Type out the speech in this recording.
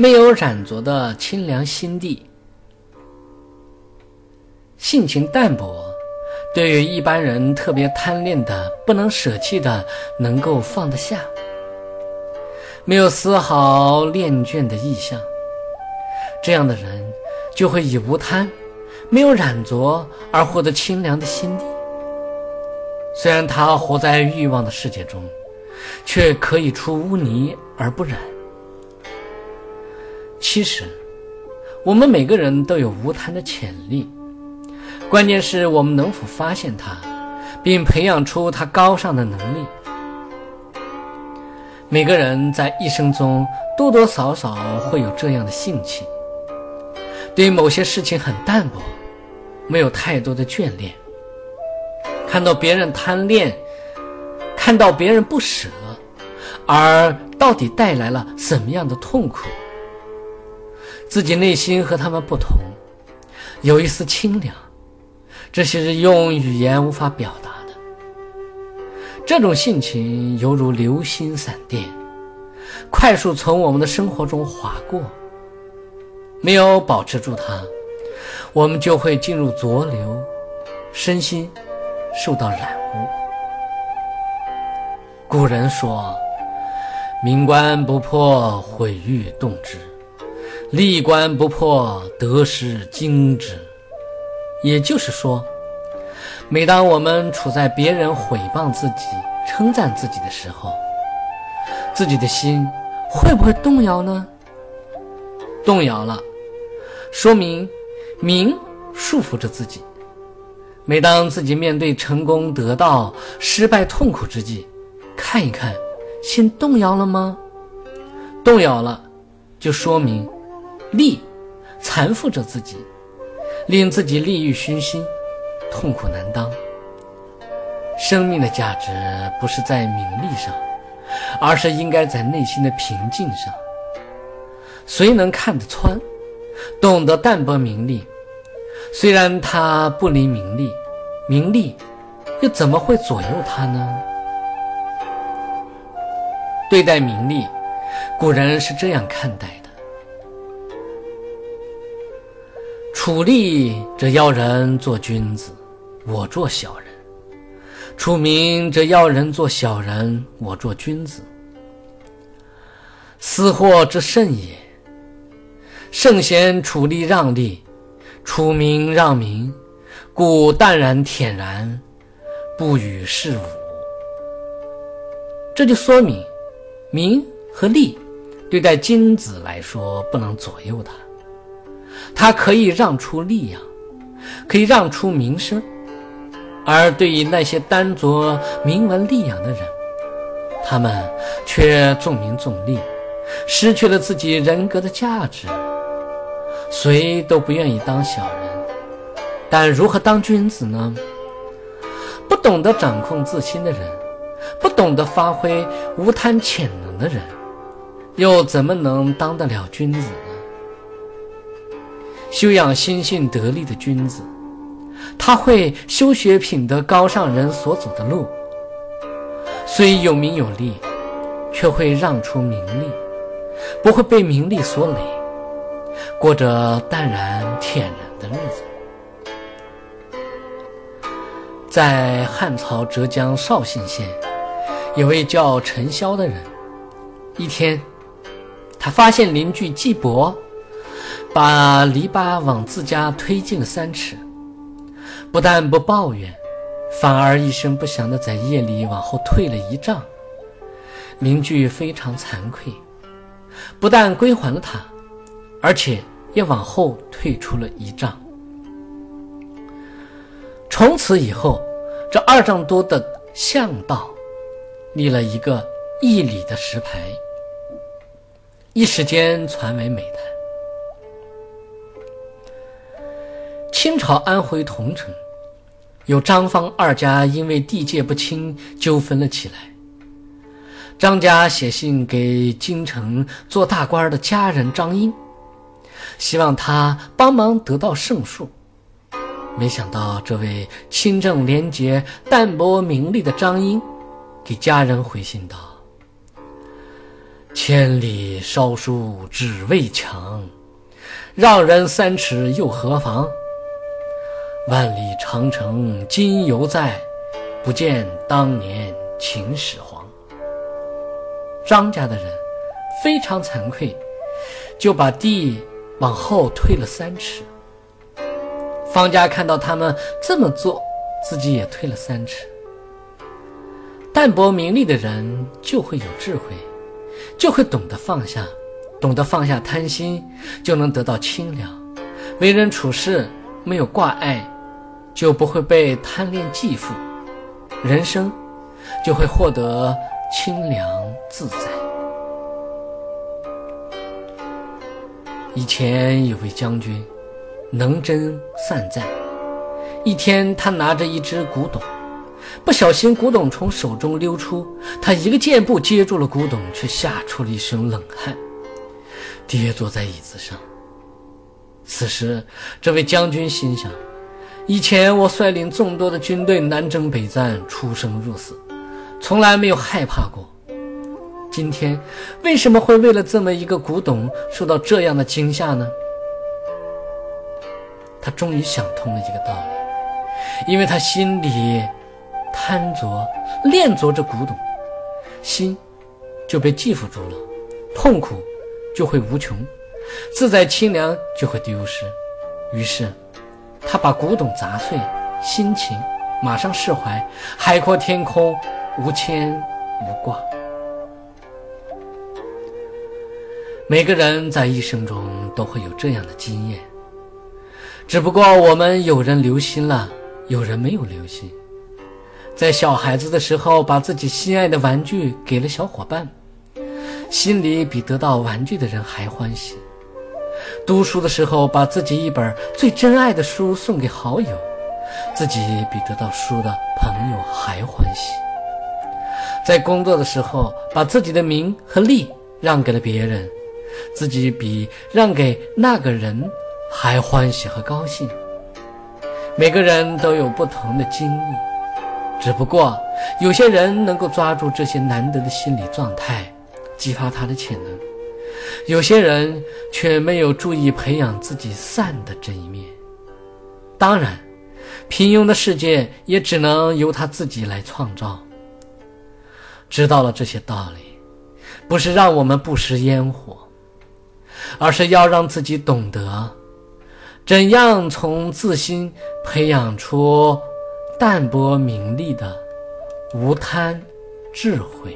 没有染浊的清凉心地，性情淡薄。对于一般人特别贪恋的、不能舍弃的，能够放得下，没有丝毫恋眷的意向，这样的人就会以无贪、没有染浊而获得清凉的心地。虽然他活在欲望的世界中，却可以出污泥而不染。其实，我们每个人都有无贪的潜力。关键是我们能否发现它，并培养出它高尚的能力。每个人在一生中多多少少会有这样的性情，对某些事情很淡薄，没有太多的眷恋。看到别人贪恋，看到别人不舍，而到底带来了什么样的痛苦？自己内心和他们不同，有一丝清凉。这些是用语言无法表达的。这种性情犹如流星闪电，快速从我们的生活中划过。没有保持住它，我们就会进入浊流，身心受到染污。古人说：“民官不破，毁誉动之；历关不破，得失惊之。”也就是说，每当我们处在别人毁谤自己、称赞自己的时候，自己的心会不会动摇呢？动摇了，说明名束缚着自己。每当自己面对成功、得到、失败、痛苦之际，看一看，心动摇了吗？动摇了，就说明利，残缚着自己。令自己利欲熏心，痛苦难当。生命的价值不是在名利上，而是应该在内心的平静上。谁能看得穿，懂得淡泊名利？虽然他不离名利，名利又怎么会左右他呢？对待名利，古人是这样看待的。处利则要人做君子，我做小人；处名则要人做小人，我做君子。私货之甚也。圣贤处利让利，处名让名，故淡然恬然，不与世侮。这就说明，名和利对待君子来说不能左右他。他可以让出力量，可以让出名声，而对于那些单着名闻利养的人，他们却重名重利，失去了自己人格的价值。谁都不愿意当小人，但如何当君子呢？不懂得掌控自心的人，不懂得发挥无贪潜能的人，又怎么能当得了君子呢？修养心性得力的君子，他会修学品德高尚人所走的路。虽有名有利，却会让出名利，不会被名利所累，过着淡然恬然的日子。在汉朝浙江绍兴县，有位叫陈潇的人，一天，他发现邻居季伯。把篱笆往自家推进了三尺，不但不抱怨，反而一声不响地在夜里往后退了一丈。邻居非常惭愧，不但归还了他，而且也往后退出了一丈。从此以后，这二丈多的巷道立了一个一里的石牌，一时间传为美谈。清朝安徽桐城，有张方二家因为地界不清纠纷了起来。张家写信给京城做大官的家人张英，希望他帮忙得到胜诉。没想到这位清正廉洁、淡泊名利的张英，给家人回信道：“千里烧书只为墙，让人三尺又何妨？万里长城今犹在，不见当年秦始皇。张家的人非常惭愧，就把地往后退了三尺。方家看到他们这么做，自己也退了三尺。淡泊名利的人就会有智慧，就会懂得放下，懂得放下贪心，就能得到清凉。为人处事没有挂碍，就不会被贪恋继父，人生就会获得清凉自在。以前有位将军，能征善战。一天，他拿着一只古董。不小心，古董从手中溜出，他一个箭步接住了古董，却吓出了一身冷汗，跌坐在椅子上。此时，这位将军心想：以前我率领众多的军队南征北战，出生入死，从来没有害怕过。今天为什么会为了这么一个古董受到这样的惊吓呢？他终于想通了一个道理，因为他心里。贪着、恋着这古董，心就被寄附住了，痛苦就会无穷，自在清凉就会丢失。于是，他把古董砸碎，心情马上释怀，海阔天空，无牵无挂。每个人在一生中都会有这样的经验，只不过我们有人留心了，有人没有留心。在小孩子的时候，把自己心爱的玩具给了小伙伴，心里比得到玩具的人还欢喜；读书的时候，把自己一本最珍爱的书送给好友，自己比得到书的朋友还欢喜；在工作的时候，把自己的名和利让给了别人，自己比让给那个人还欢喜和高兴。每个人都有不同的经历。只不过，有些人能够抓住这些难得的心理状态，激发他的潜能；有些人却没有注意培养自己善的这一面。当然，平庸的世界也只能由他自己来创造。知道了这些道理，不是让我们不食烟火，而是要让自己懂得怎样从自心培养出。淡泊名利的无贪智慧。